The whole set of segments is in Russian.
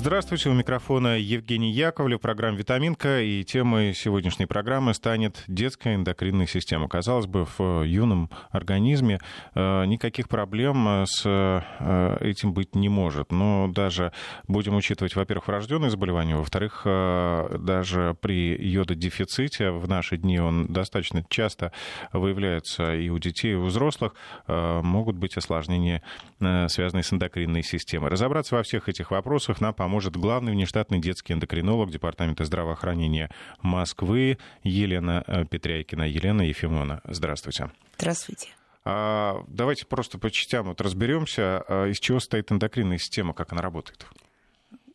Здравствуйте, у микрофона Евгений Яковлев, программа «Витаминка», и темой сегодняшней программы станет детская эндокринная система. Казалось бы, в юном организме э, никаких проблем с э, этим быть не может. Но даже будем учитывать, во-первых, врожденные заболевания, во-вторых, э, даже при йододефиците в наши дни он достаточно часто выявляется и у детей, и у взрослых, могут быть осложнения, связанные с эндокринной системой. Разобраться во всех этих вопросах нам поможет главный внештатный детский эндокринолог Департамента здравоохранения Москвы Елена э, Петряйкина. Елена Ефимовна, здравствуйте. Здравствуйте. А, давайте просто по частям вот разберемся, а, из чего стоит эндокринная система, как она работает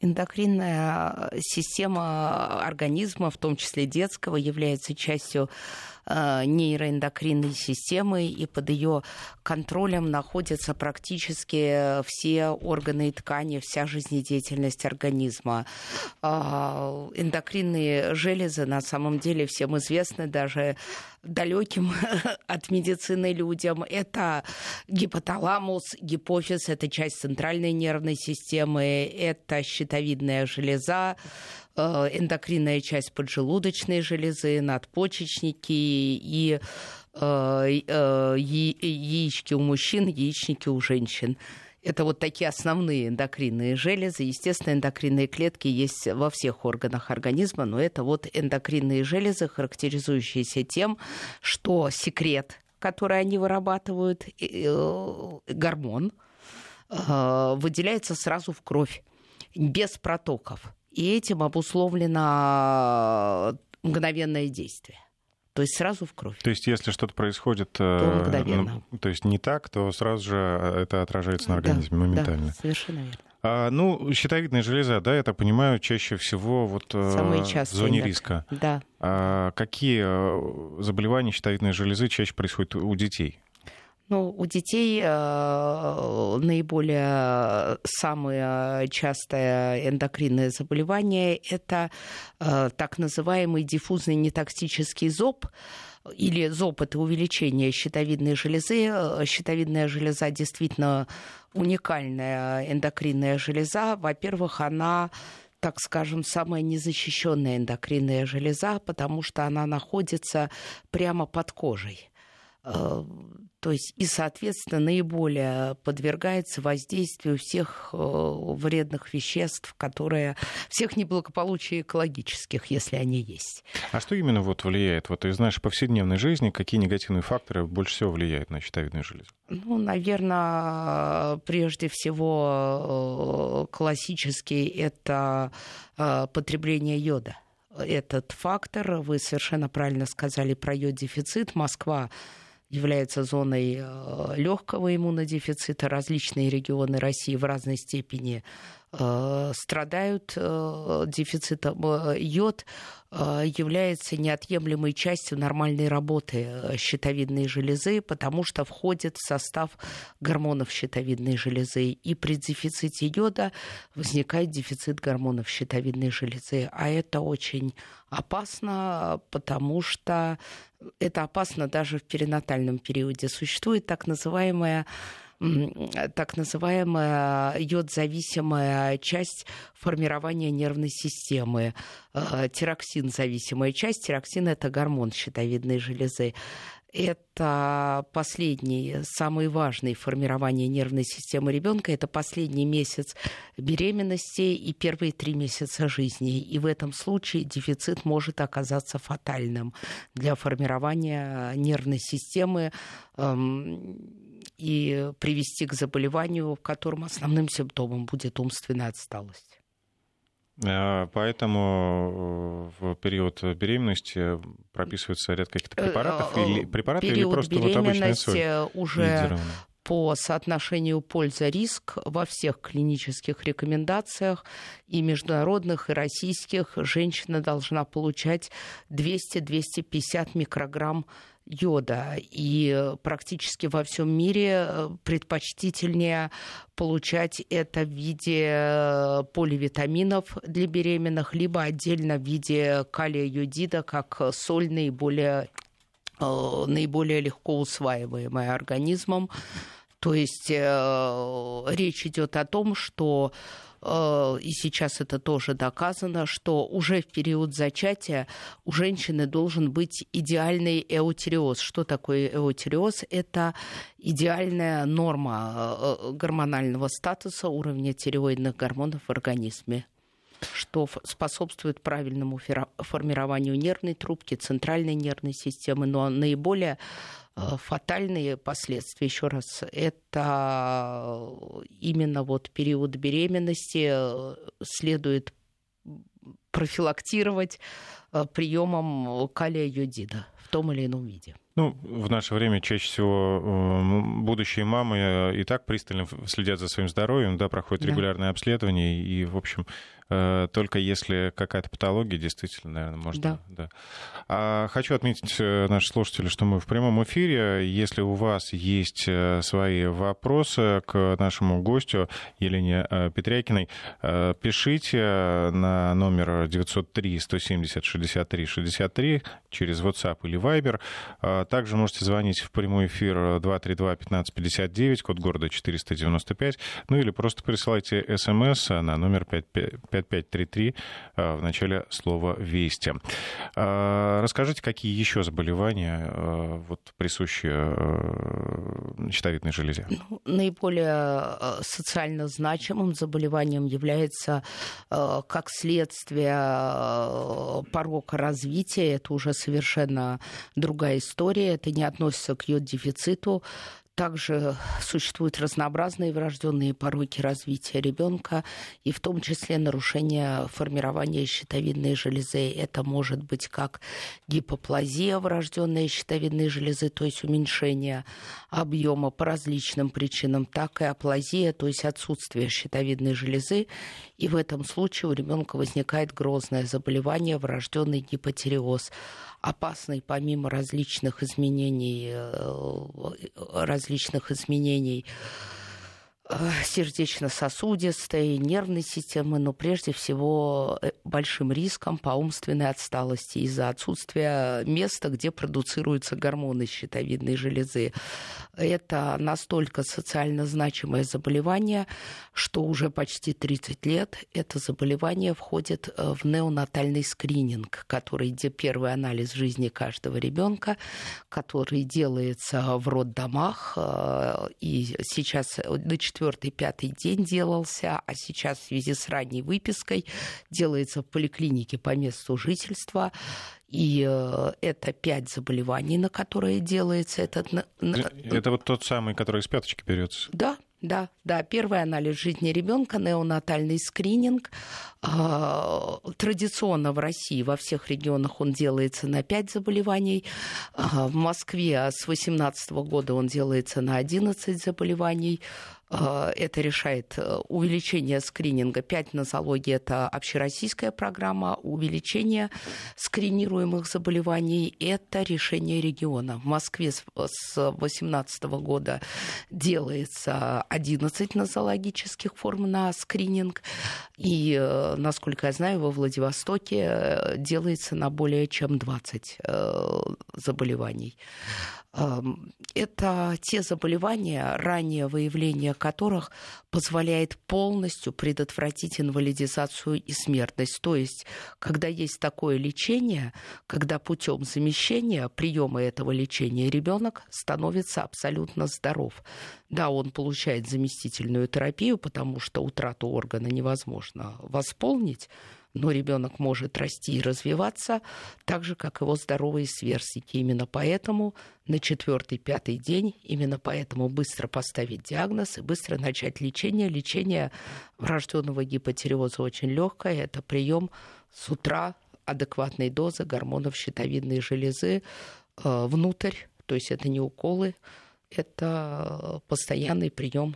эндокринная система организма, в том числе детского, является частью Э, нейроэндокринной системы, и под ее контролем находятся практически все органы и ткани, вся жизнедеятельность организма. А, эндокринные железы на самом деле всем известны даже далеким от медицины людям. Это гипоталамус, гипофиз, это часть центральной нервной системы, это щитовидная железа, Э, эндокринная часть поджелудочной железы, надпочечники и э, э, яички у мужчин, яичники у женщин. Это вот такие основные эндокринные железы. Естественно, эндокринные клетки есть во всех органах организма, но это вот эндокринные железы, характеризующиеся тем, что секрет, который они вырабатывают, гормон, выделяется сразу в кровь, без протоков и этим обусловлено мгновенное действие. То есть сразу в кровь. То есть если что-то происходит, то, э, то есть не так, то сразу же это отражается на организме да, моментально. Да, совершенно верно. А, ну, щитовидная железа, да, я так понимаю, чаще всего вот э, в зоне да. риска. Да. А какие э, заболевания щитовидной железы чаще происходят у детей? Ну, у детей э, наиболее самое частое эндокринное заболевание – это э, так называемый диффузный нетоксический зоб, или зоб – это увеличение щитовидной железы. Э, щитовидная железа действительно уникальная эндокринная железа. Во-первых, она так скажем, самая незащищенная эндокринная железа, потому что она находится прямо под кожей. Э, то есть и, соответственно, наиболее подвергается воздействию всех э, вредных веществ, которые всех неблагополучий экологических, если они есть. А что именно вот влияет? Вот из нашей повседневной жизни какие негативные факторы больше всего влияют на щитовидную железу? Ну, наверное, прежде всего э, классический это потребление йода этот фактор. Вы совершенно правильно сказали про йод-дефицит. Москва является зоной э, легкого иммунодефицита. Различные регионы России в разной степени страдают э, дефицитом. Йод является неотъемлемой частью нормальной работы щитовидной железы, потому что входит в состав гормонов щитовидной железы. И при дефиците йода возникает дефицит гормонов щитовидной железы. А это очень опасно, потому что это опасно даже в перинатальном периоде. Существует так называемая так называемая йод-зависимая часть формирования нервной системы, э, тироксин-зависимая часть. Тироксин – это гормон щитовидной железы. Это последний, самый важный формирование нервной системы ребенка. Это последний месяц беременности и первые три месяца жизни. И в этом случае дефицит может оказаться фатальным для формирования нервной системы эм, и привести к заболеванию, в котором основным симптомом будет умственная отсталость. А, поэтому э, в период беременности прописывается ряд каких-то э, препаратов э, или препараты или просто вот обычная соль уже по соотношению польза-риск во всех клинических рекомендациях и международных, и российских женщина должна получать 200-250 микрограмм йода. И практически во всем мире э, предпочтительнее получать это в виде э, поливитаминов для беременных, либо отдельно в виде калия йодида, как соль наиболее, э, наиболее легко усваиваемая организмом. То есть речь идет о том, что и сейчас это тоже доказано, что уже в период зачатия у женщины должен быть идеальный эутериоз. Что такое эутериоз? Это идеальная норма гормонального статуса уровня тиреоидных гормонов в организме что способствует правильному формированию нервной трубки, центральной нервной системы, но наиболее э, фатальные последствия, еще раз, это именно вот период беременности э, следует профилактировать э, приемом калия йодида в том или ином виде. Ну, в наше время чаще всего будущие мамы и так пристально следят за своим здоровьем, да, проходят да. регулярные обследования, и, в общем, Э, только если какая-то патология, действительно, наверное, можно. Да. да. А хочу отметить э, наши слушатели, что мы в прямом эфире. Если у вас есть э, свои вопросы к нашему гостю Елене Петрякиной, пишите на номер 903 170 63 63 через WhatsApp или Viber. Также можете звонить в прямой эфир 232 1559, код города 495, ну или просто присылайте смс на номер 55 5533 э, в начале слова «Вести». Э, расскажите, какие еще заболевания э, вот, присущи щитовидной железе? Ну, наиболее социально значимым заболеванием является как следствие порока развития. Это уже совершенно другая история. Это не относится к йод-дефициту. Также существуют разнообразные врожденные пороки развития ребенка, и в том числе нарушение формирования щитовидной железы. Это может быть как гипоплазия врожденной щитовидной железы, то есть уменьшение объема по различным причинам, так и аплазия, то есть отсутствие щитовидной железы. И в этом случае у ребенка возникает грозное заболевание, врожденный гипотереоз опасный помимо различных изменений, э, различных изменений Э, сердечно-сосудистой, нервной системы, но прежде всего э, большим риском по умственной отсталости из-за отсутствия места, где продуцируются гормоны щитовидной железы. Это настолько социально значимое заболевание, что уже почти 30 лет это заболевание входит э, в неонатальный скрининг, который где первый анализ жизни каждого ребенка, который делается в роддомах, и сейчас на четвертый, пятый день делался, а сейчас в связи с ранней выпиской делается в поликлинике по месту жительства. И э, это пять заболеваний, на которые делается этот... Это вот тот самый, который из пяточки берется. Да, да, да. Первый анализ жизни ребенка, неонатальный скрининг. А, традиционно в России во всех регионах он делается на 5 заболеваний. А, в Москве с 2018 года он делается на 11 заболеваний. А, это решает э, увеличение скрининга. 5 нозологий – это общероссийская программа. Увеличение скринируемых заболеваний – это решение региона. В Москве с 2018 года делается 11 нозологических форм на скрининг. И, э, насколько я знаю, во Владивостоке э, делается на более чем 20 заболеваний. Это те заболевания, раннее выявление которых позволяет полностью предотвратить инвалидизацию и смертность. То есть, когда есть такое лечение, когда путем замещения приема этого лечения ребенок становится абсолютно здоров. Да, он получает заместительную терапию, потому что утрату органа невозможно восполнить, но ребенок может расти и развиваться так же, как его здоровые сверстники. Именно поэтому на четвертый-пятый день, именно поэтому быстро поставить диагноз и быстро начать лечение. Лечение врожденного гипотереоза очень легкое. Это прием с утра адекватной дозы гормонов щитовидной железы э, внутрь, то есть это не уколы, это постоянный прием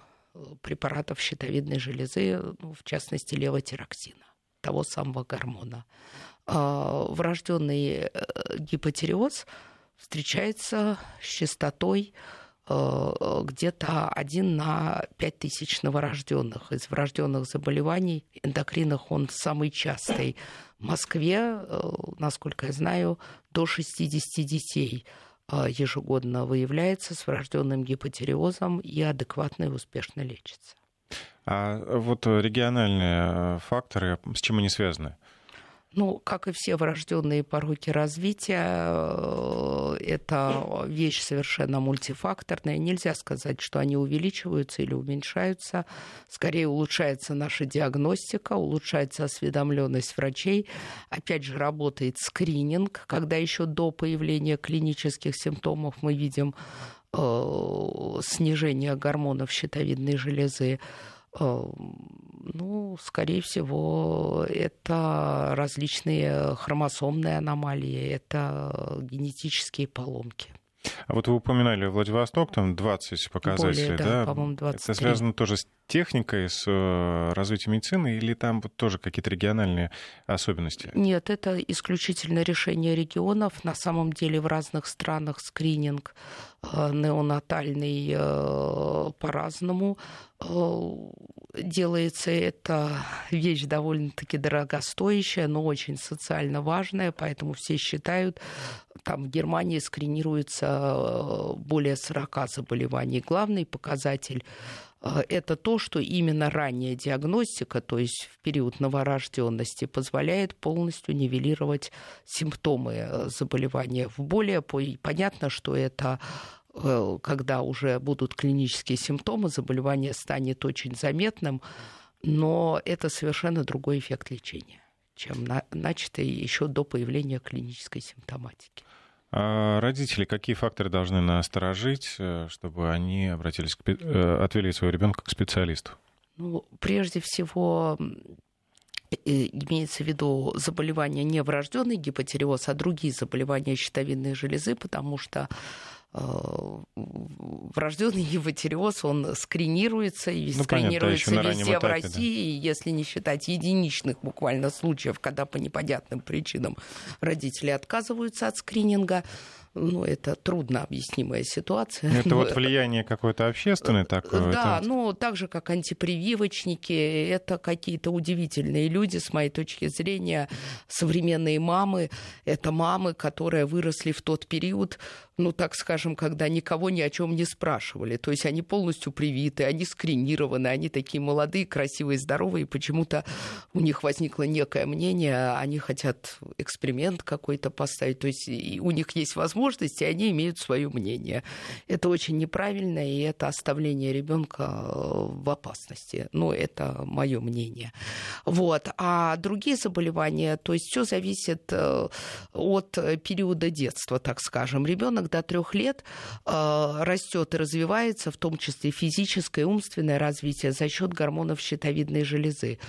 препаратов щитовидной железы, в частности левотироксина того самого гормона. А, врожденный э, гипотереоз встречается с частотой э, где-то один на пять тысяч новорожденных. Из врожденных заболеваний эндокринных он самый частый. В Москве, э, насколько я знаю, до 60 детей ежегодно выявляется с врожденным гипотереозом и адекватно и успешно лечится. А вот региональные факторы, с чем они связаны? Ну, как и все врожденные пороки развития, э, это вещь совершенно мультифакторная. Нельзя сказать, что они увеличиваются или уменьшаются. Скорее улучшается наша диагностика, улучшается осведомленность врачей. Опять же, работает скрининг, когда еще до появления клинических симптомов мы видим э, снижение гормонов щитовидной железы ну, скорее всего, это различные хромосомные аномалии, это генетические поломки. А вот вы упоминали Владивосток, там 20 показателей, Более, да? да? По-моему, 23. Это связано тоже с техникой, с э, развитием медицины, или там вот тоже какие-то региональные особенности? Нет, это исключительно решение регионов. На самом деле в разных странах скрининг э, неонатальный э, по-разному делается. Это вещь довольно-таки дорогостоящая, но очень социально важная, поэтому все считают, там в Германии скринируется более 40 заболеваний. Главный показатель Э, это то, что именно ранняя диагностика, то есть в период новорожденности, позволяет полностью нивелировать симптомы э, заболевания. В более понятно, что это э, когда уже будут клинические симптомы, заболевание станет очень заметным, но это совершенно другой эффект лечения, чем начатый еще до появления клинической симптоматики. А родители какие факторы должны насторожить, э, чтобы они обратились к, э, отвели своего ребенка к специалисту? Ну, прежде всего, имеется в виду заболевания не врожденный гипотереоз, а другие заболевания щитовидной железы, потому что Э, врожденный гипотереоз, он скринируется и ну, скринируется понятно, везде этапе, в России, да. если не считать единичных буквально случаев, когда по непонятным причинам родители отказываются от скрининга ну, это трудно объяснимая ситуация. Это вот влияние какое-то общественное такое? Да, это... ну, так же, как антипрививочники, это какие-то удивительные люди, с моей точки зрения, современные мамы. Это мамы, которые выросли в тот период, ну, так скажем, когда никого ни о чем не спрашивали. То есть они полностью привиты, они скринированы, они такие молодые, красивые, здоровые, почему-то у них возникло некое мнение, они хотят эксперимент какой-то поставить, то есть у них есть возможности, они имеют свое мнение. Это очень неправильно, и это оставление ребенка э, в опасности. Ну, это мое мнение. Вот. А другие заболевания, то есть все зависит э, от периода детства, так скажем. Ребенок до трех лет э, растет и развивается, в том числе физическое и умственное развитие за счет гормонов щитовидной железы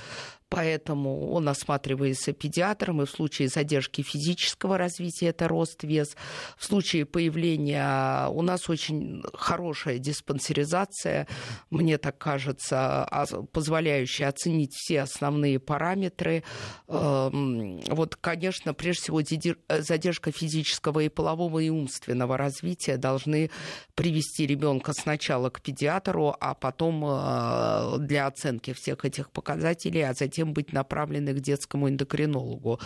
поэтому он осматривается педиатром, и в случае задержки физического развития это рост, вес. В случае появления у нас очень хорошая диспансеризация, мне так кажется, позволяющая оценить все основные параметры. Эм, вот, конечно, прежде всего задержка физического и полового и умственного развития должны привести ребенка сначала к педиатру, а потом э, для оценки всех этих показателей, а затем затем быть направлены к детскому эндокринологу.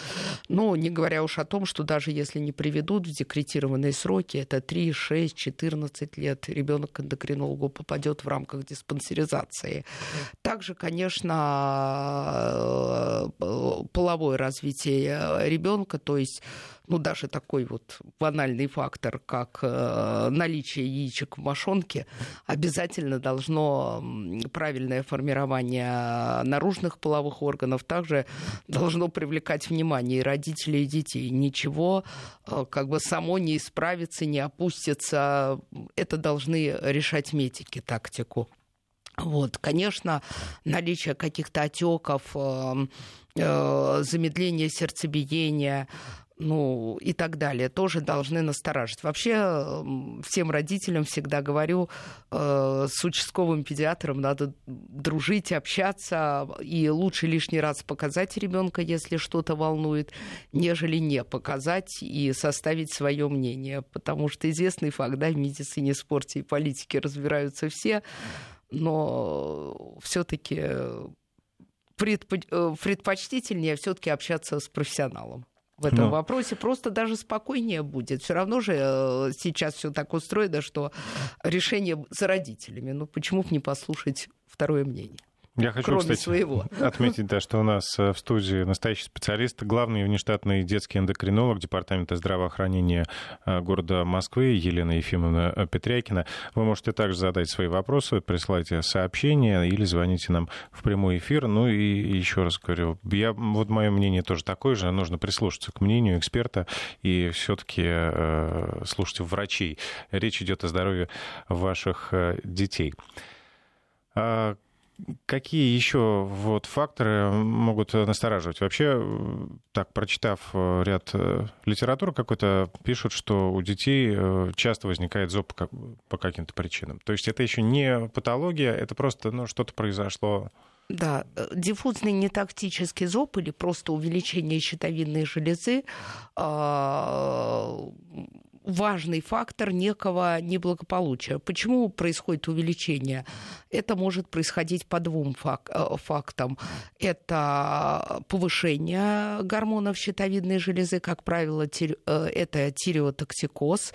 Но не говоря уж о том, что даже если не приведут в декретированные сроки, это 3, 6, 14 лет, ребенок к эндокринологу попадет в рамках диспансеризации. Также, конечно, э, половое развитие ребенка, то есть ну, даже такой вот банальный фактор, как э, наличие яичек в мошонке, обязательно должно правильное формирование наружных половых органов также должно привлекать внимание и родителей, и детей. Ничего э, как бы само не исправится, не опустится. Это должны решать медики тактику. Вот, конечно, наличие каких-то отеков, э, замедление сердцебиения, ну и так далее, тоже должны настораживать. Вообще всем родителям всегда говорю, э, с участковым педиатром надо дружить, общаться, и лучше лишний раз показать ребенка, если что-то волнует, нежели не показать и составить свое мнение. Потому что известный факт, да, в медицине, спорте и политике разбираются все, но все-таки предпочтительнее все-таки общаться с профессионалом в этом Но... вопросе просто даже спокойнее будет. Все равно же э, сейчас все так устроено, что решение за родителями. Ну почему бы не послушать второе мнение? Я хочу, кроме кстати, своего. отметить, да, что у нас э, в студии настоящий специалист, главный внештатный детский эндокринолог Департамента здравоохранения э, города Москвы Елена Ефимовна э, Петрякина. Вы можете также задать свои вопросы, присылайте сообщения или звоните нам в прямой эфир. Ну и еще раз говорю, я, вот мое мнение тоже такое же, нужно прислушаться к мнению эксперта и все-таки э, слушать врачей. Речь идет о здоровье ваших детей. Какие еще вот факторы могут настораживать? Вообще, так, прочитав э, ряд э, литературы какой-то, пишут, что у детей э, часто возникает зоб по каким-то причинам. То есть это еще не патология, это просто ну, что-то произошло да, диффузный нетактический зоб или просто увеличение щитовидной железы а, важный фактор некого неблагополучия. Почему происходит увеличение? Это может происходить по двум э, фактам. Это повышение гормонов щитовидной железы, как правило, э, это тиреотоксикоз,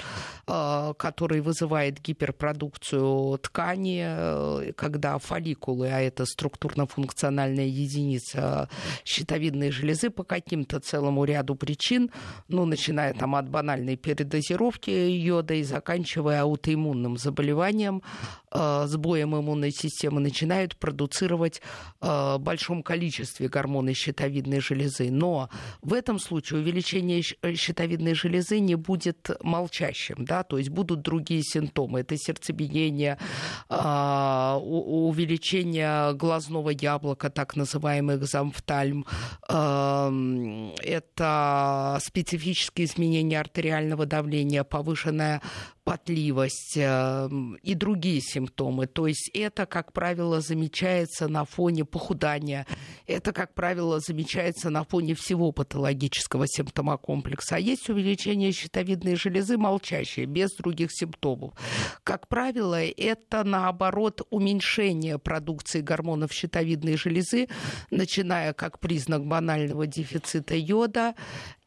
э, который вызывает гиперпродукцию ткани, когда фолликулы, а это структурно-функциональная единица щитовидной железы по каким-то целому ряду причин, ну, начиная там от банальной передозировки, дозировки йода и заканчивая аутоиммунным заболеванием, э, сбоем иммунной системы, начинают продуцировать э, в большом количестве гормоны щитовидной железы. Но в этом случае увеличение э, щитовидной железы не будет молчащим, да, то есть будут другие симптомы. Это сердцебиение, увеличение глазного яблока, так называемый экзамфтальм, это специфические изменения артериального давления, давление, повышенная потливость э, и другие симптомы. То есть это, как правило, замечается на фоне похудания. Это, как правило, замечается на фоне всего патологического симптомокомплекса. А есть увеличение щитовидной железы молчащее, без других симптомов. Как правило, это, наоборот, уменьшение продукции гормонов щитовидной железы, начиная как признак банального дефицита йода,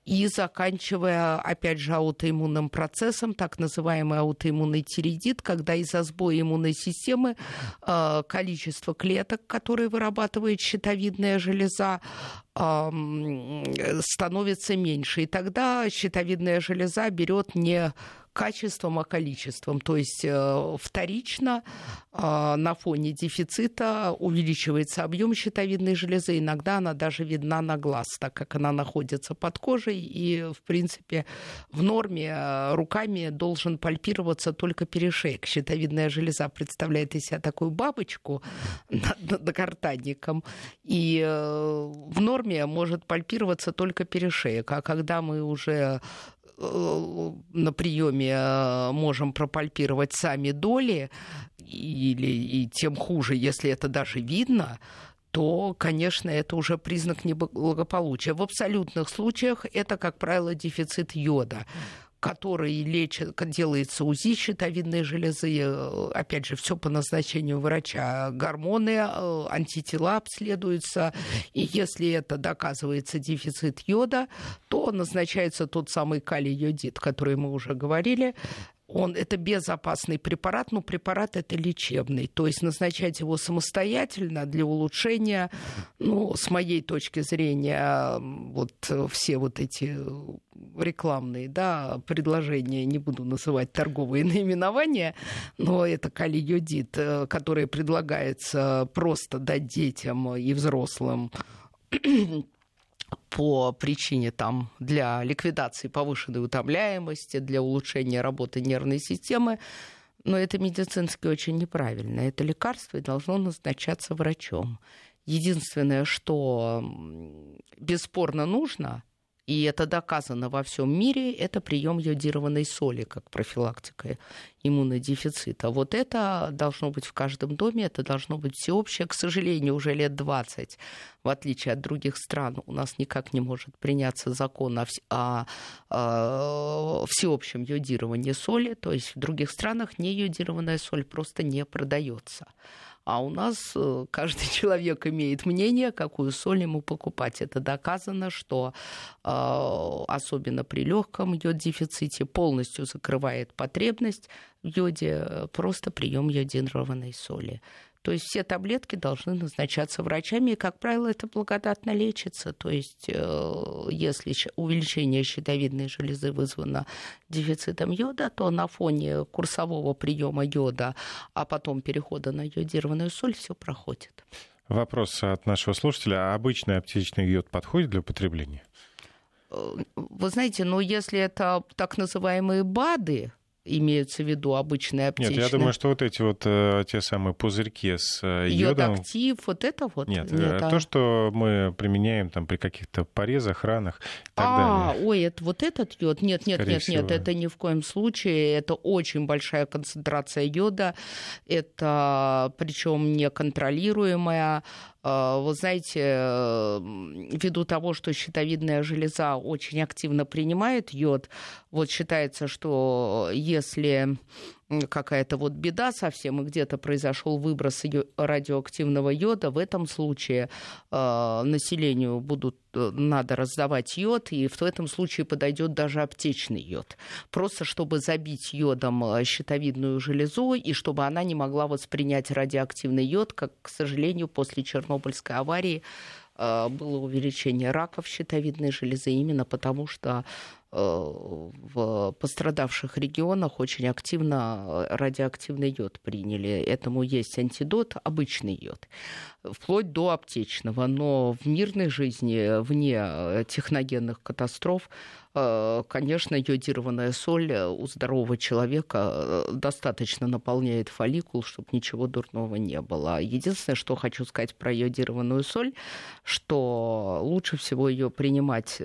и заканчивая, опять же, аутоиммунным процессом, так называемый аутоиммунный тиреидит, когда из-за сбоя иммунной системы э, количество клеток, которые вырабатывает щитовидная железа, становится меньше. И тогда щитовидная железа берет не качеством, а количеством. То есть э, вторично э, на фоне дефицита увеличивается объем щитовидной железы. Иногда она даже видна на глаз, так как она находится под кожей. И, в принципе, в норме э, руками должен пальпироваться только перешейк. Щитовидная железа представляет из себя такую бабочку над, над. И в норме может пальпироваться только перешеек. А когда мы уже на приеме э, можем пропальпировать сами доли, или и тем хуже, если это даже видно, то, конечно, это уже признак неблагополучия. В абсолютных случаях это, как правило, дефицит йода который лечит, делается УЗИ щитовидной железы, э, опять же, все по назначению врача, гормоны, э, антитела обследуются, и если это доказывается дефицит йода, то назначается тот самый калий-йодид, который мы уже говорили, он, это безопасный препарат, но препарат это лечебный. То есть назначать его самостоятельно для улучшения, ну, с моей точки зрения, вот все вот эти рекламные да, предложения, не буду называть торговые наименования, но это калиодит, э, который предлагается просто дать детям и взрослым по причине там, для ликвидации повышенной утомляемости, для улучшения работы нервной системы. Но это медицински очень неправильно. Это лекарство и должно назначаться врачом. Единственное, что бесспорно нужно, и это доказано во всем мире, это прием йодированной соли как профилактика иммунодефицита. Вот это должно быть в каждом доме, это должно быть всеобщее. К сожалению, уже лет 20, в отличие от других стран, у нас никак не может приняться закон о, о, о всеобщем йодировании соли. То есть в других странах нейодированная соль просто не продается. А у нас э, каждый человек имеет мнение, какую соль ему покупать. Это доказано, что э, особенно при легком йод-дефиците полностью закрывает потребность в йоде э, просто прием йодированной соли. То есть все таблетки должны назначаться врачами, и, как правило, это благодатно лечится. То есть э, если увеличение щитовидной железы вызвано дефицитом йода, то на фоне курсового приема йода, а потом перехода на йодированную соль, все проходит. Вопрос от нашего слушателя. А обычный аптечный йод подходит для употребления? Э, вы знаете, ну если это так называемые БАДы, имеются в виду обычные аптечные. Нет, я думаю, что вот эти вот э, те самые пузырьки с э, йодом... Йод-актив, вот это вот? Нет, Нет э, то, а... что мы применяем там при каких-то порезах, ранах и так а, далее. ой, это вот этот йод? Нет, нет, Скорее нет, всего. нет, это ни в коем случае. Это очень большая концентрация йода. Это причем неконтролируемая. А, вы знаете, ввиду того, что щитовидная железа очень активно принимает йод, вот считается, что если какая-то вот беда совсем, и где-то произошел выброс радиоактивного йода, в этом случае э, населению будут э, надо раздавать йод, и в этом случае подойдет даже аптечный йод. Просто чтобы забить йодом э, щитовидную железу, и чтобы она не могла воспринять радиоактивный йод, как, к сожалению, после Чернобыльской аварии э, было увеличение раков щитовидной железы именно потому, что в пострадавших регионах очень активно радиоактивный йод приняли. Этому есть антидот, обычный йод, вплоть до аптечного. Но в мирной жизни, вне техногенных катастроф, Э, конечно, йодированная соль э, у здорового человека э, достаточно наполняет фолликул, чтобы ничего дурного не было. Единственное, что хочу сказать про йодированную соль, что лучше всего ее принимать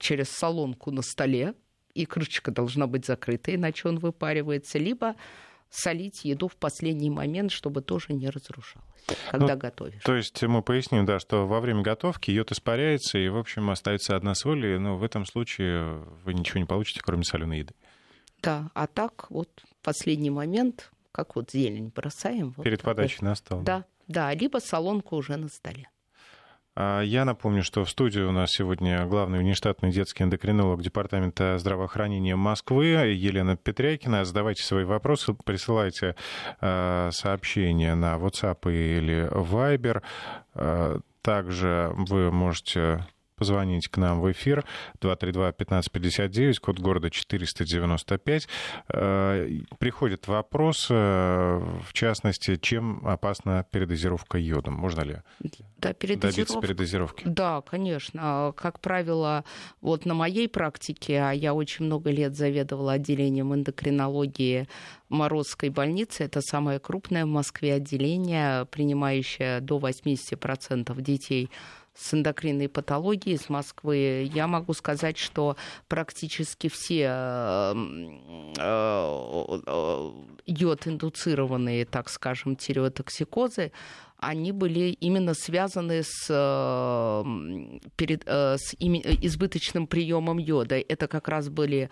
через солонку на столе, и крышечка должна быть закрыта, иначе он выпаривается, либо солить еду в последний момент, чтобы тоже не разрушалось, когда ну, готовишь. То есть мы поясним, да, что во время готовки йод испаряется, и, в общем, остается одна соль, и ну, в этом случае вы ничего не получите, кроме соленой еды. Да, а так вот последний момент, как вот зелень бросаем. Перед вот подачей на стол. Да, да, либо солонку уже на столе. А, я напомню, что в студии у нас сегодня главный внештатный детский эндокринолог Департамента здравоохранения Москвы Елена Петрякина. Задавайте свои вопросы, присылайте а, сообщения на WhatsApp или Viber. А, также вы можете позвонить к нам в эфир 232-1559, код города 495. Э, приходит вопрос, э, в частности, чем опасна передозировка йодом? Можно ли да, добиться передозировки? Да, конечно. Как правило, вот на моей практике, а я очень много лет заведовала отделением эндокринологии Морозской больницы. Это самое крупное в Москве отделение, принимающее до 80% детей с эндокринной патологией из Москвы, я могу сказать, что практически все э, э, йод-индуцированные, так скажем, тиреотоксикозы они были именно связаны с, э, перед, э, с избыточным приемом йода. Это как раз были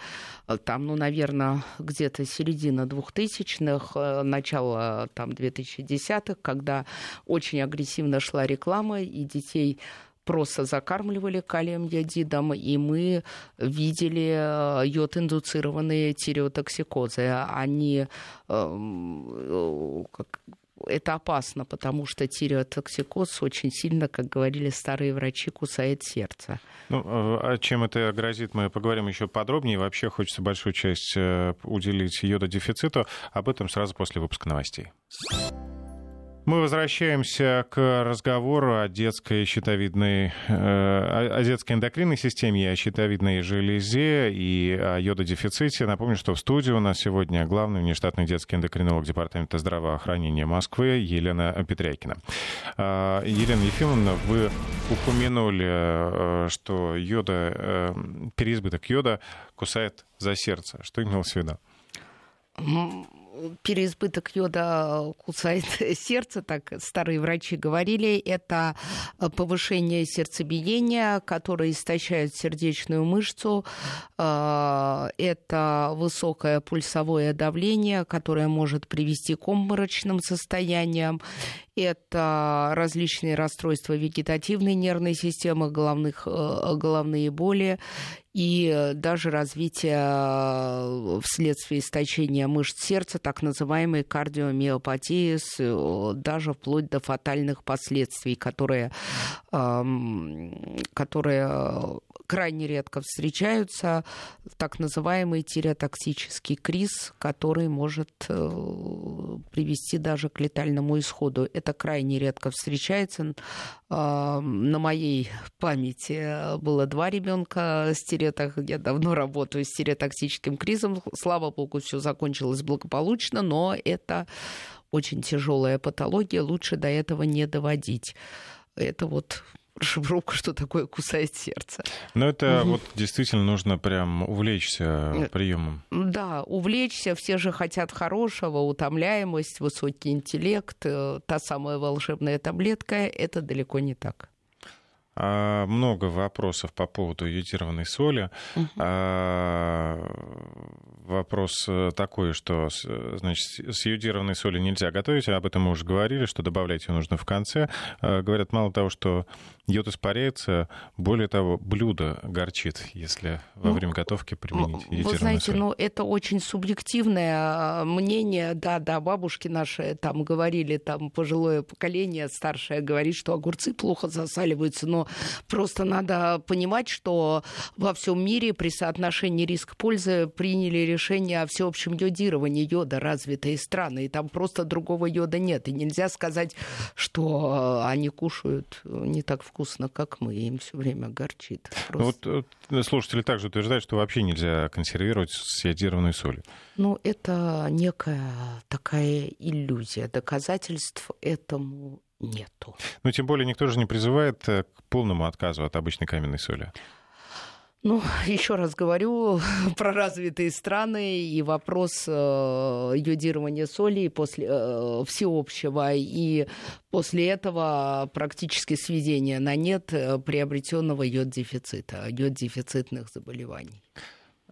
э, там, ну, наверное, где-то середина 2000-х, начало там 2010-х, когда очень агрессивно шла реклама, и детей просто закармливали калием йодидом, и мы видели йод-индуцированные тиреотоксикозы. Они как, это опасно, потому что тиреотоксикоз очень сильно, как говорили старые врачи, кусает сердце. Ну, а чем это грозит, мы поговорим еще подробнее. Вообще хочется большую часть э, уделить йододефициту. Об этом сразу после выпуска новостей. Мы возвращаемся к разговору о детской щитовидной, э, о детской эндокринной системе, о щитовидной железе и о йододефиците. Напомню, что в студии у нас сегодня главный внештатный детский эндокринолог Департамента здравоохранения Москвы Елена Петрякина. А, Елена Ефимовна, вы упомянули, э, что йода, э, переизбыток йода кусает за сердце. Что имелось в виду? Переизбыток йода кусает сердце, так старые врачи говорили, это повышение сердцебиения, которое истощает сердечную мышцу, э, это высокое пульсовое давление, которое может привести к обморочным состояниям, это различные расстройства вегетативной нервной системы, головных, э, головные боли и даже развитие э, вследствие истощения мышц сердца, так называемой кардиомиопатии, даже вплоть до фатальных последствий, которые, которые крайне редко встречаются, так называемый тиреотоксический криз, который может э, привести даже к летальному исходу. Это крайне редко встречается. На моей памяти было два ребенка с тиреоток. Я давно работаю с тиреотоксическим кризом. Слава богу, все закончилось благополучно, но это очень тяжелая патология. Лучше до этого не доводить. Это вот расшифровка, что такое кусает сердце. Но это угу. вот действительно нужно прям увлечься э, приемом. Да, увлечься. Все же хотят хорошего, утомляемость, высокий интеллект. Э, та самая волшебная таблетка. Это далеко не так. А, много вопросов по поводу йодированной соли. Угу. Вопрос э, такой, что значит, с йодированной солью нельзя готовить, об этом мы уже говорили, что добавлять ее нужно в конце. А, говорят, мало того, что йод испаряется, более того, блюдо горчит, если во ну, время готовки применить йодированную Вы знаете, соль. ну это очень субъективное мнение. Да, да, бабушки наши там говорили, там пожилое поколение старшее говорит, что огурцы плохо засаливаются, но просто надо понимать, что во всем мире при соотношении риск-пользы приняли решение о всеобщем йодировании йода развитые страны, и там просто другого йода нет. И нельзя сказать, что они кушают не так вкусно, как мы, им все время горчит. Ну просто... Вот слушатели также утверждают, что вообще нельзя консервировать с йодированной солью. Ну, это некая такая иллюзия. Доказательств этому нету. Ну, тем более никто же не призывает э, к полному отказу от обычной каменной соли. Ну, еще раз говорю про развитые страны и вопрос э, йодирования соли после э, всеобщего и после этого практически сведения на нет э, приобретенного йод-дефицита, йод-дефицитных заболеваний.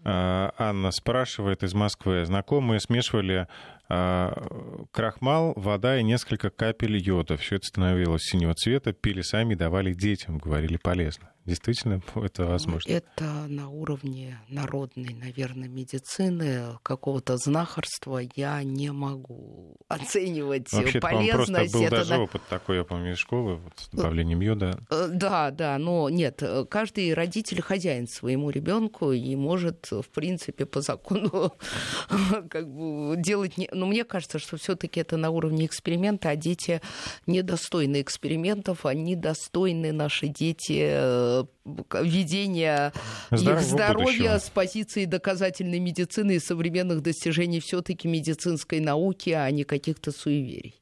А, Анна спрашивает из Москвы, знакомые смешивали крахмал, вода и несколько капель йода. Все это становилось синего цвета, пили сами, давали детям, говорили полезно. Действительно, это возможно. Это на уровне народной, наверное, медицины, какого-то знахарства я не могу оценивать Вообще, полезность. Просто был это даже да... опыт такой, я помню, из школы, вот, с добавлением йода. Э, да, да, но нет, каждый родитель хозяин своему ребенку и может, в принципе, по закону как бы делать... Не... Но мне кажется, что все таки это на уровне эксперимента, а дети недостойны экспериментов, они достойны, наши дети, э, ведения Здорового их здоровья будущего. с позиции доказательной медицины и современных достижений все-таки медицинской науки, а не каких-то суеверий.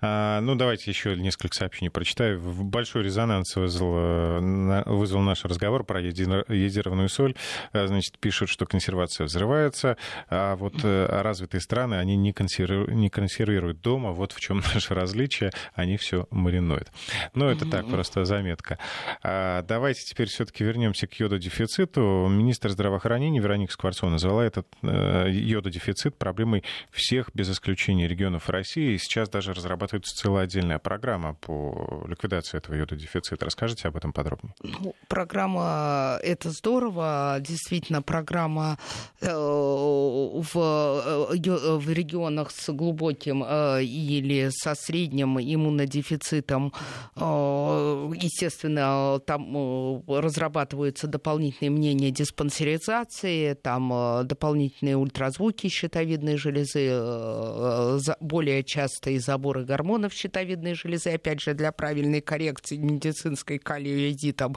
А, ну, давайте еще несколько сообщений прочитаю. Большой резонанс вызвал, вызвал наш разговор про йодированную соль. А, значит, пишут, что консервация взрывается, а вот э, развитые страны, они не, консервируют, не консервируют дома. Вот в чем наше различие. Они все маринуют. Ну, это так, просто заметка. А, давайте теперь все-таки вернемся к йододефициту. Министр здравоохранения Вероника Скворцова назвала этот э, йододефицит проблемой всех без исключения регионов России. Сейчас даже разрабатывается целая отдельная программа по ликвидации этого йододефицита. Расскажите об этом подробнее. Ну, программа — это здорово. Действительно, программа э, в, э, в регионах с глубоким э, или со средним иммунодефицитом, естественно, там разрабатываются дополнительные мнения диспансеризации, там дополнительные ультразвуки щитовидной железы, более часто из заборы гормонов щитовидной железы, опять же, для правильной коррекции медицинской калиоиди, там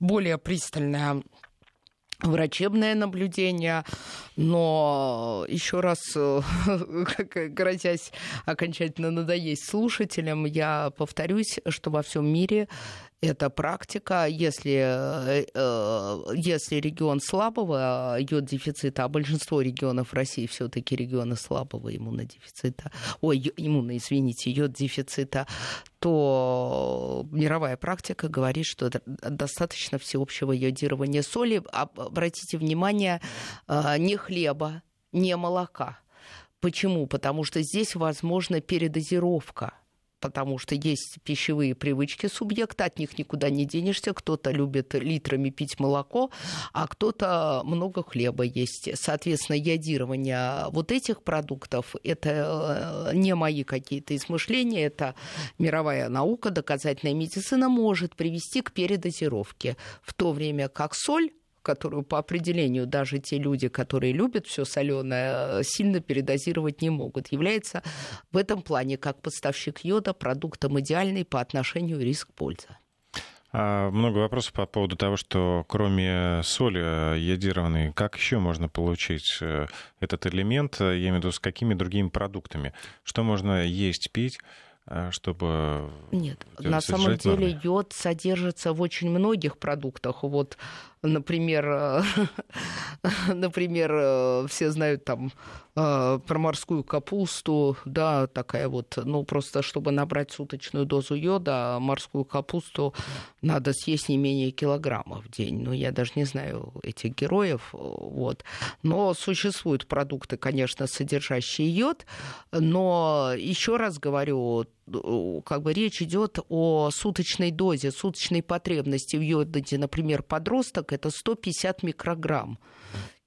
более пристальная врачебное наблюдение, но еще раз, грозясь окончательно надоесть слушателям, я повторюсь, что во всем мире эта практика, если, э, э, если регион слабого йод-дефицита, а большинство регионов России все таки регионы слабого иммунодефицита, ой, иммуно, извините, йод-дефицита, то мировая практика говорит, что достаточно всеобщего йодирования соли. Обратите внимание, э, не хлеба, не молока. Почему? Потому что здесь возможна передозировка потому что есть пищевые привычки субъекта, от них никуда не денешься. Кто-то любит литрами пить молоко, а кто-то много хлеба есть. Соответственно, ядирование вот этих продуктов – это э, не мои какие-то измышления, это мировая наука, доказательная медицина может привести к передозировке, в то время как соль которую по определению даже те люди, которые любят все соленое, сильно передозировать не могут, является в этом плане как поставщик йода продуктом идеальный по отношению риск-польза. Много вопросов по поводу того, что кроме соли йодированной, как еще можно получить э, этот элемент, я имею в виду с какими другими продуктами? Что можно есть, пить? Э, чтобы... Нет, на самом деле нормы. йод содержится в очень многих продуктах. Вот Например, э, например, э, все знают там э, про морскую капусту, да, такая вот, ну, просто чтобы набрать суточную дозу йода, морскую капусту надо съесть не менее килограмма в день. Ну, я даже не знаю этих героев, вот. Но существуют продукты, конечно, содержащие йод, но еще раз говорю, как бы речь идет о суточной дозе, суточной потребности в йоде, например, подросток это 150 микрограмм.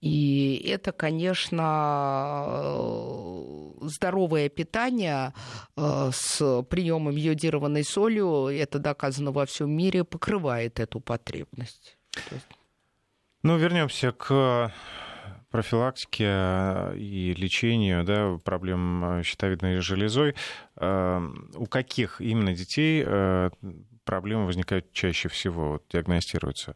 И это, конечно, э, здоровое питание э, с приемом йодированной солью, это доказано во всем мире, покрывает эту потребность. Ну, вернемся к профилактике и лечению да, проблем щитовидной железой. Э, у каких именно детей проблемы возникают чаще всего, вот, диагностируются?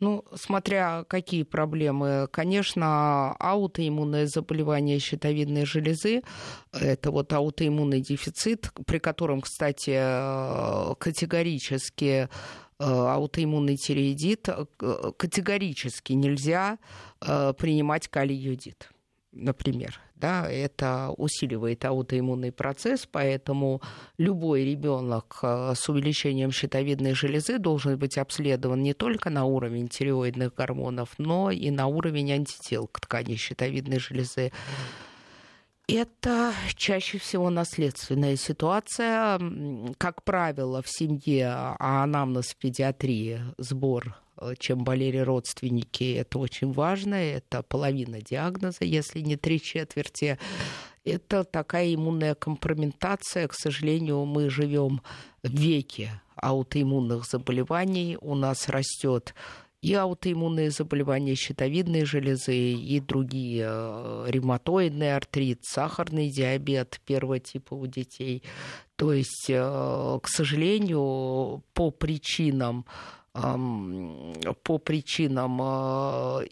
Ну, смотря какие проблемы. Конечно, аутоиммунное заболевание щитовидной железы, это вот аутоиммунный дефицит, при котором, кстати, э, категорически э, аутоиммунный тиреидит э, категорически нельзя принимать калий-йодид, например да, это усиливает аутоиммунный процесс, поэтому любой ребенок э, с увеличением щитовидной железы должен быть обследован не только на уровень тиреоидных гормонов, но и на уровень антител к ткани щитовидной железы. Это чаще всего наследственная ситуация. Как правило, в семье а анамнез в педиатрии, сбор Э, чем болели родственники, это очень важно, это половина диагноза, если не три четверти. Это такая иммунная компрометация. К сожалению, мы живем в веке аутоиммунных заболеваний. У нас растет и аутоиммунные заболевания щитовидной железы, и другие э, ревматоидный артрит, сахарный диабет первого типа у детей. То есть, э, к сожалению, по причинам по причинам а,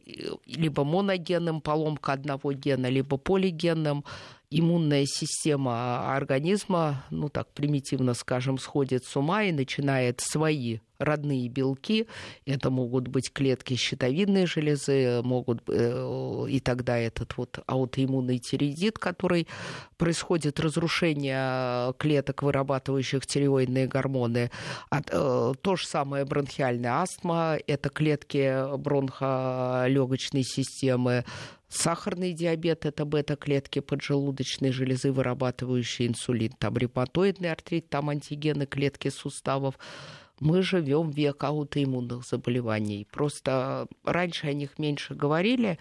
либо моногенным поломка одного гена, либо полигенным иммунная система организма, ну так примитивно скажем, сходит с ума и начинает свои родные белки. Это могут быть клетки щитовидной железы, могут э, и тогда этот вот аутоиммунный тиреидит, который происходит разрушение клеток, вырабатывающих тиреоидные гормоны. Э, то же самое бронхиальная астма, это клетки бронхолегочной системы, Сахарный диабет – это бета-клетки поджелудочной железы, вырабатывающие инсулин. Там ревматоидный артрит, там антигены клетки суставов. Мы живем в век аутоиммунных заболеваний. Просто раньше о них меньше говорили,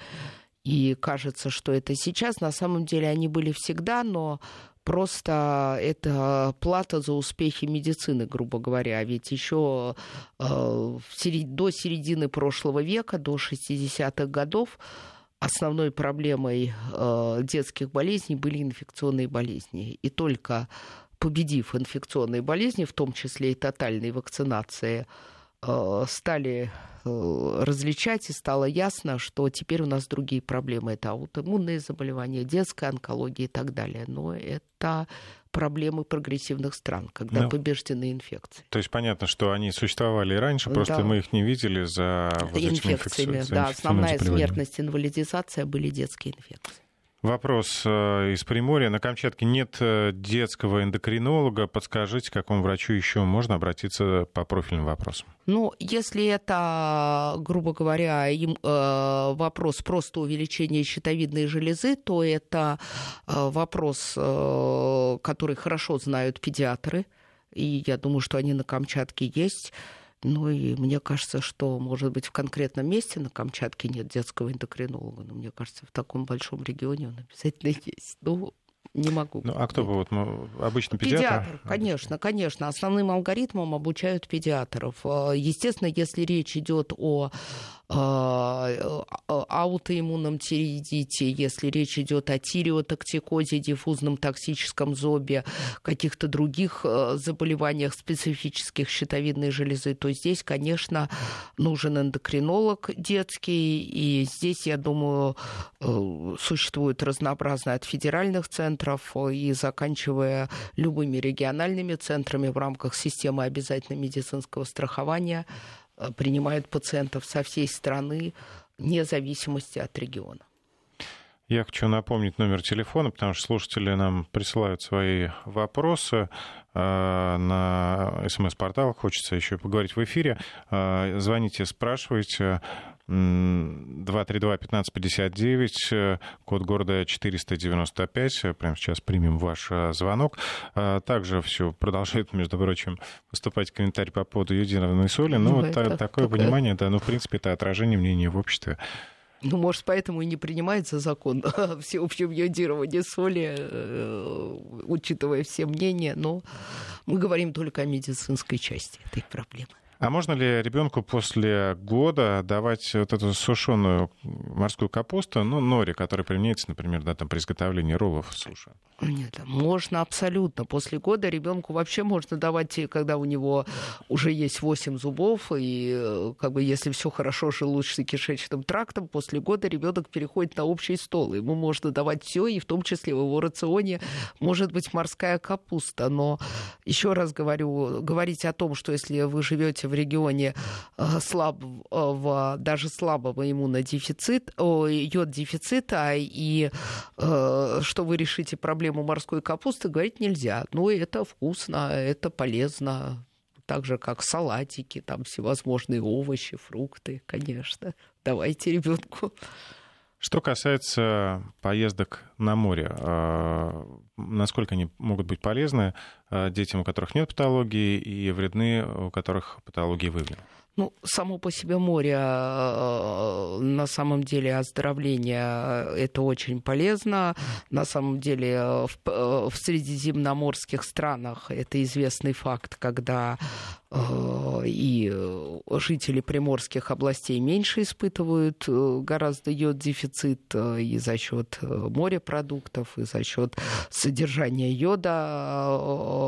и кажется, что это сейчас. На самом деле они были всегда, но просто это плата за успехи медицины, грубо говоря. Ведь еще э, до середины прошлого века, до 60-х годов, основной проблемой э, детских болезней были инфекционные болезни. И только победив инфекционные болезни, в том числе и тотальной вакцинации, э, стали э, различать и стало ясно, что теперь у нас другие проблемы. Это аутоиммунные заболевания, детская онкология и так далее. Но это проблемы прогрессивных стран, когда ну, побеждены инфекции. То есть понятно, что они существовали и раньше, просто да. мы их не видели за вот инфекциями. Инфекци... Да, основная смертность, инвалидизация были детские инфекции. Вопрос э, из Приморья. На Камчатке нет э, детского эндокринолога. Подскажите, к какому врачу еще можно обратиться по профильным вопросам? Ну, если это, грубо говоря, им, э, вопрос просто увеличения щитовидной железы, то это э, вопрос, э, который хорошо знают педиатры И я думаю, что они на Камчатке есть. Ну и мне кажется, что, может быть, в конкретном месте на Камчатке нет детского эндокринолога, но мне кажется, в таком большом регионе он обязательно есть. Ну, не могу. Ну, а кто бы вот обычно педиатр? Педиатр, конечно, конечно. Основным алгоритмом обучают педиатров. Э, естественно, если речь идет о аутоиммунном тиреидите, если речь идет о тиреотоксикозе, диффузном токсическом зобе, каких-то других э, заболеваниях специфических щитовидной железы, то здесь, конечно, нужен эндокринолог детский, и здесь, я думаю, э, существует разнообразно от федеральных центров и заканчивая любыми региональными центрами в рамках системы обязательного медицинского страхования – принимают пациентов со всей страны, вне зависимости от региона. Я хочу напомнить номер телефона, потому что слушатели нам присылают свои вопросы э, на смс-портал. Хочется еще поговорить в эфире. Э, звоните, спрашивайте. 232-1559, код города 495. Прямо сейчас примем ваш звонок. Также все продолжает, между прочим, поступать комментарий по поводу йодированной соли. Ну, ну вот такое такое понимание, да, ну, в принципе, это отражение мнения в обществе. Ну, может, поэтому и не принимается закон о всеобщем йодировании соли, э, учитывая все мнения, но мы говорим только о медицинской части этой проблемы. А можно ли ребенку после года давать вот эту сушеную морскую капусту, ну, нори, которая применяется, например, да, там, при изготовлении роллов суши? Нет, можно абсолютно. После года ребенку вообще можно давать, когда у него уже есть 8 зубов, и э, как бы если все хорошо желудочно-кишечным трактом, после года ребенок переходит на общий стол. Ему можно давать все, и в том числе в его рационе может быть морская капуста. Но еще раз говорю, говорить о том, что если вы живете в регионе э, слабого, даже слабого иммунодефицита, йод дефицита, и э, что вы решите проблему морской капусты говорить нельзя. Но это вкусно, это полезно. Так же, как салатики, там всевозможные овощи, фрукты, конечно. Давайте ребенку. Что касается поездок на море, а, насколько они могут быть полезны а, детям, у которых нет патологии, и вредны, у которых патологии выявлены? Ну, само по себе море, э, на самом деле оздоровление э, это очень полезно. На самом деле в, э, в средиземноморских странах это известный факт, когда и жители приморских областей меньше испытывают гораздо йод дефицит и за счет морепродуктов, и за счет содержания йода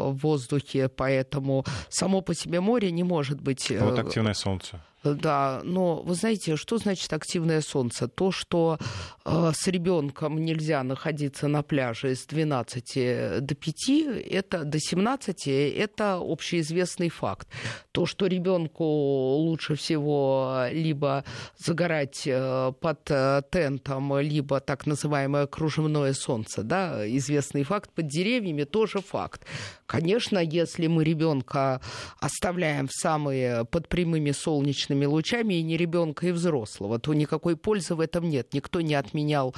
в воздухе. Поэтому само по себе море не может быть... Вот активное солнце. Да, но вы знаете, что значит активное солнце? То, что э, с ребенком нельзя находиться на пляже с 12 до 5, это до 17, это общеизвестный факт. То, что ребенку лучше всего либо загорать э, под э, тентом, либо так называемое кружевное солнце, да, известный факт, под деревьями тоже факт. Конечно, если мы ребенка оставляем в самые под прямыми солнечными солнечными лучами и не ребенка, и взрослого, то никакой пользы в этом нет. Никто не отменял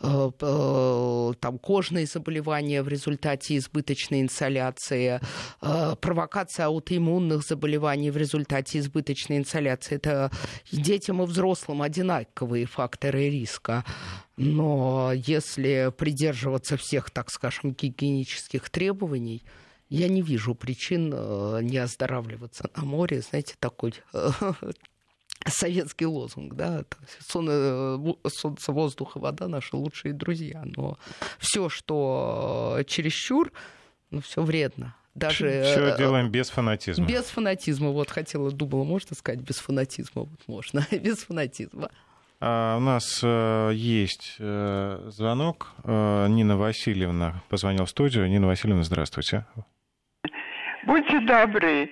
э, э, там, кожные заболевания в результате избыточной инсоляции, э, провокация аутоиммунных заболеваний в результате избыточной инсоляции. Это детям и взрослым одинаковые факторы риска. Но если придерживаться всех, так скажем, гигиенических требований, я не вижу причин э, не оздоравливаться на море. Знаете, такой э, советский лозунг, да, солнце, воздух и вода наши лучшие друзья. Но все, что чересчур, ну, все вредно. Даже, все э, делаем без фанатизма. Без фанатизма. Вот хотела, думала, можно сказать без фанатизма? Вот можно, без фанатизма. А у нас э, есть э, звонок. Э, Нина Васильевна позвонила в студию. Нина Васильевна, здравствуйте. Будьте добры.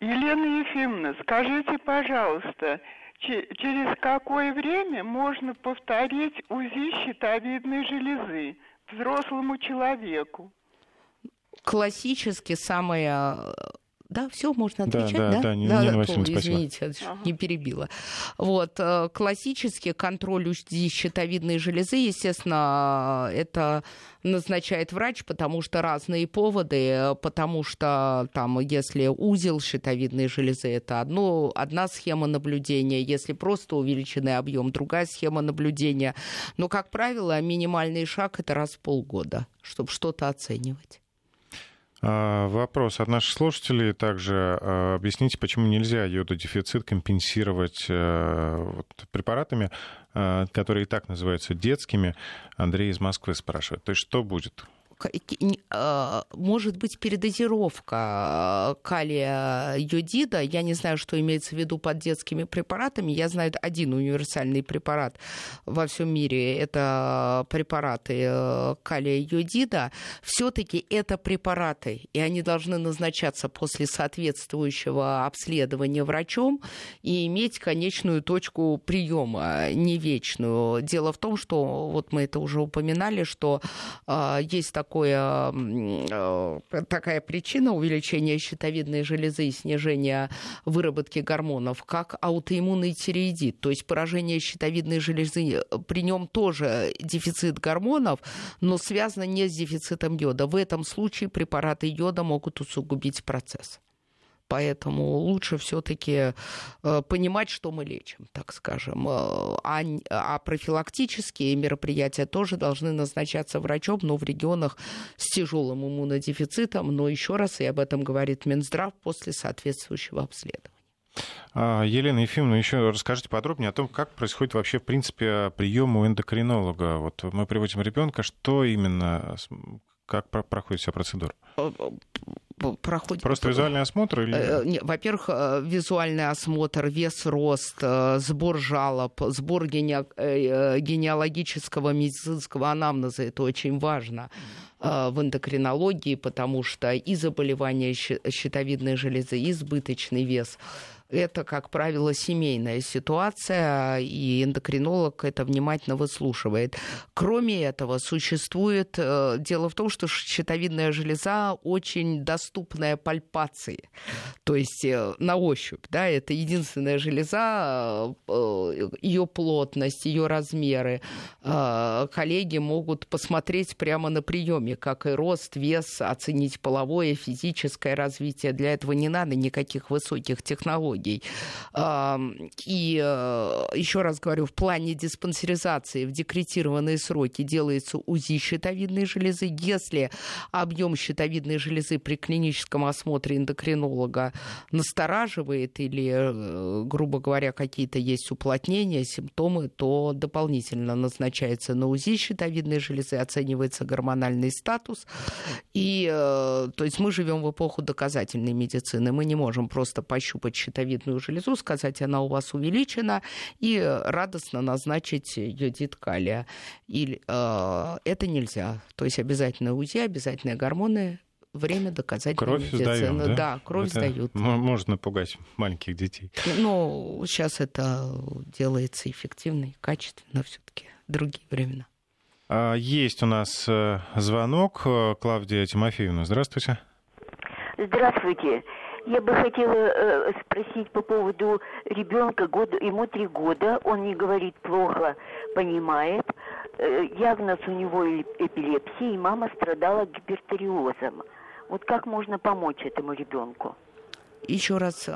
Елена Ефимовна, скажите, пожалуйста, через какое время можно повторить УЗИ щитовидной железы взрослому человеку? Классически самое Да, все, можно отвечать, да? Да, да, да, Нина Васильевна, извините, ага. не перебила. Вот, э, классический контроль УЗИ щитовидной железы, естественно, это назначает врач, потому что разные поводы, потому что там, если узел щитовидной железы, это одно, одна схема наблюдения, если просто увеличенный объем, другая схема наблюдения. Но, как правило, минимальный шаг это раз в полгода, чтобы что-то оценивать. А, вопрос от наших слушателей также. А, объясните, почему нельзя йододефицит компенсировать э, вот, препаратами, а, которые и так называются детскими. Андрей из Москвы спрашивает. То есть что будет? А, может быть передозировка калия йодида. Я не знаю, что имеется в виду под детскими препаратами. Я знаю один универсальный препарат во всем мире. Это препараты э, калия йодида. Все-таки это препараты, и они должны назначаться после соответствующего обследования врачом и иметь конечную точку приема, не вечную. Дело в том, что вот мы это уже упоминали, что есть такой такое, э, такая причина увеличения щитовидной железы и снижения выработки гормонов, как аутоиммунный тиреидит, то есть поражение щитовидной железы. При нем тоже дефицит гормонов, но связано не с дефицитом йода. В этом случае препараты йода могут усугубить процесс. Поэтому лучше все-таки э, понимать, что мы лечим, так скажем. Э, а, профилактические мероприятия тоже должны назначаться врачом, но в регионах с тяжелым иммунодефицитом. Но еще раз, и об этом говорит Минздрав после соответствующего обследования. А, Елена Ефимовна, еще расскажите подробнее о том, как происходит вообще, в принципе, прием у эндокринолога. Вот мы приводим ребенка, что именно, как проходит вся процедура? Э, проходит... Просто визуальный осмотр? Или... Э, во-первых, э, визуальный осмотр, вес, рост, сбор жалоб, сбор гене... генеалогического медицинского анамнеза. Это очень важно в эндокринологии, потому что и заболевания щитовидной железы, и избыточный вес – это, как правило, семейная ситуация, и эндокринолог это внимательно выслушивает. Кроме этого, существует... Э, дело в том, что щитовидная железа очень доступная пальпации, то есть э, на ощупь. Да, это единственная железа, э, ее плотность, ее размеры. Коллеги могут посмотреть прямо на приеме, как и рост, вес, оценить половое, физическое развитие. Для этого не надо никаких высоких технологий технологий. И э, еще раз говорю, в плане диспансеризации в декретированные сроки делается УЗИ щитовидной железы. Если объем щитовидной железы при клиническом осмотре эндокринолога настораживает или, э, грубо говоря, какие-то есть уплотнения, симптомы, то дополнительно назначается на УЗИ щитовидной железы, оценивается гормональный статус. И, э, то есть мы живем в эпоху доказательной медицины. Мы не можем просто пощупать щитовидную щитовидную железу, сказать, она у вас увеличена, и радостно назначить йодид калия. Или, э, это нельзя. То есть обязательно УЗИ, обязательно гормоны, время доказать Кровь медицины. Сдаем, да? да, кровь это сдают. Можно напугать маленьких детей. Но сейчас это делается эффективно и качественно все-таки другие времена. А, есть у нас э, звонок. Клавдия Тимофеевна, здравствуйте. Здравствуйте. Я бы хотела э, спросить по поводу ребенка, год, ему три года, он не говорит плохо, понимает. Э, диагноз у него эпилепсия, и мама страдала гипертиреозом. Вот как можно помочь этому ребенку? Еще раз, э,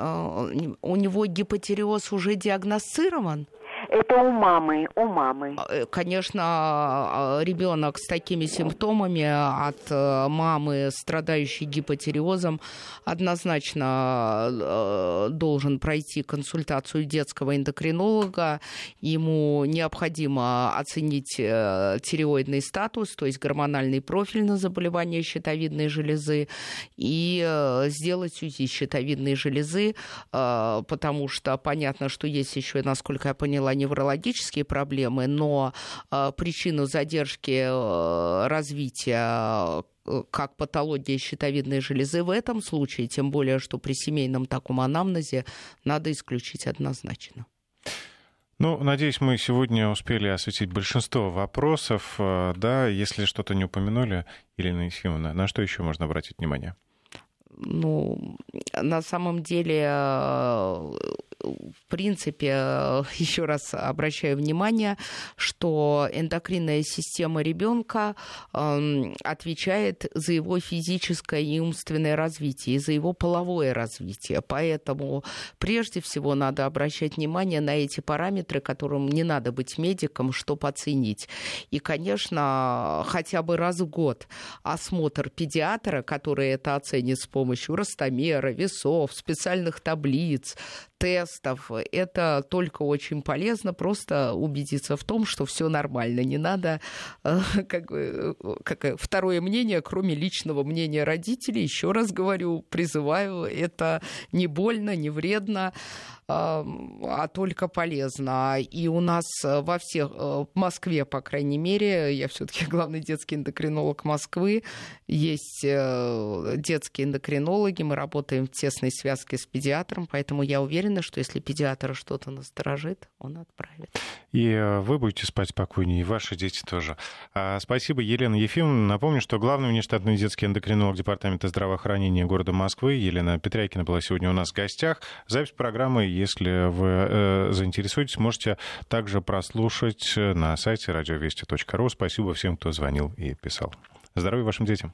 у него гипотиреоз уже диагностирован? Это у мамы, у мамы. А, э, конечно, а, ребенок с такими симптомами от э, мамы, страдающей гипотиреозом, однозначно э, должен пройти консультацию детского эндокринолога. Ему необходимо оценить тиреоидный статус, то есть гормональный профиль на заболевание щитовидной железы, и сделать УЗИ щитовидной железы, потому что понятно, что есть еще, насколько я поняла, неврологические проблемы, но э, причину задержки э, развития э, как патология щитовидной железы в этом случае, тем более, что при семейном таком анамнезе надо исключить однозначно. Ну, надеюсь, мы сегодня успели осветить большинство вопросов. Да, если что-то не упомянули, Елена Ефимовна, на что еще можно обратить внимание? Ну, на самом деле в принципе, еще раз обращаю внимание, что эндокринная система ребенка эм, отвечает за его физическое и умственное развитие, за его половое развитие. Поэтому прежде всего надо обращать внимание на эти параметры, которым не надо быть медиком, чтобы оценить. И, конечно, хотя бы раз в год осмотр педиатра, который это оценит с помощью ростомера, весов, специальных таблиц, тестов. Это только очень полезно, просто убедиться в том, что все нормально. Не надо э, как, как, второе мнение, кроме личного мнения родителей. Еще раз говорю, призываю, это не больно, не вредно а только полезно. И у нас во всех, э, в Москве, по крайней мере, я все-таки главный детский эндокринолог Москвы, есть э, детские эндокринологи, мы работаем в тесной связке с педиатром, поэтому я уверена, что если педиатр что-то насторожит, он отправит. И э, вы будете спать спокойнее, и ваши дети тоже. А, спасибо, Елена Ефимовна. Напомню, что главный внештатный детский эндокринолог Департамента здравоохранения города Москвы Елена Петрякина была сегодня у нас в гостях. Запись программы если вы э, заинтересуетесь, можете также прослушать на сайте радиовести.ру. Спасибо всем, кто звонил и писал. Здоровья вашим детям.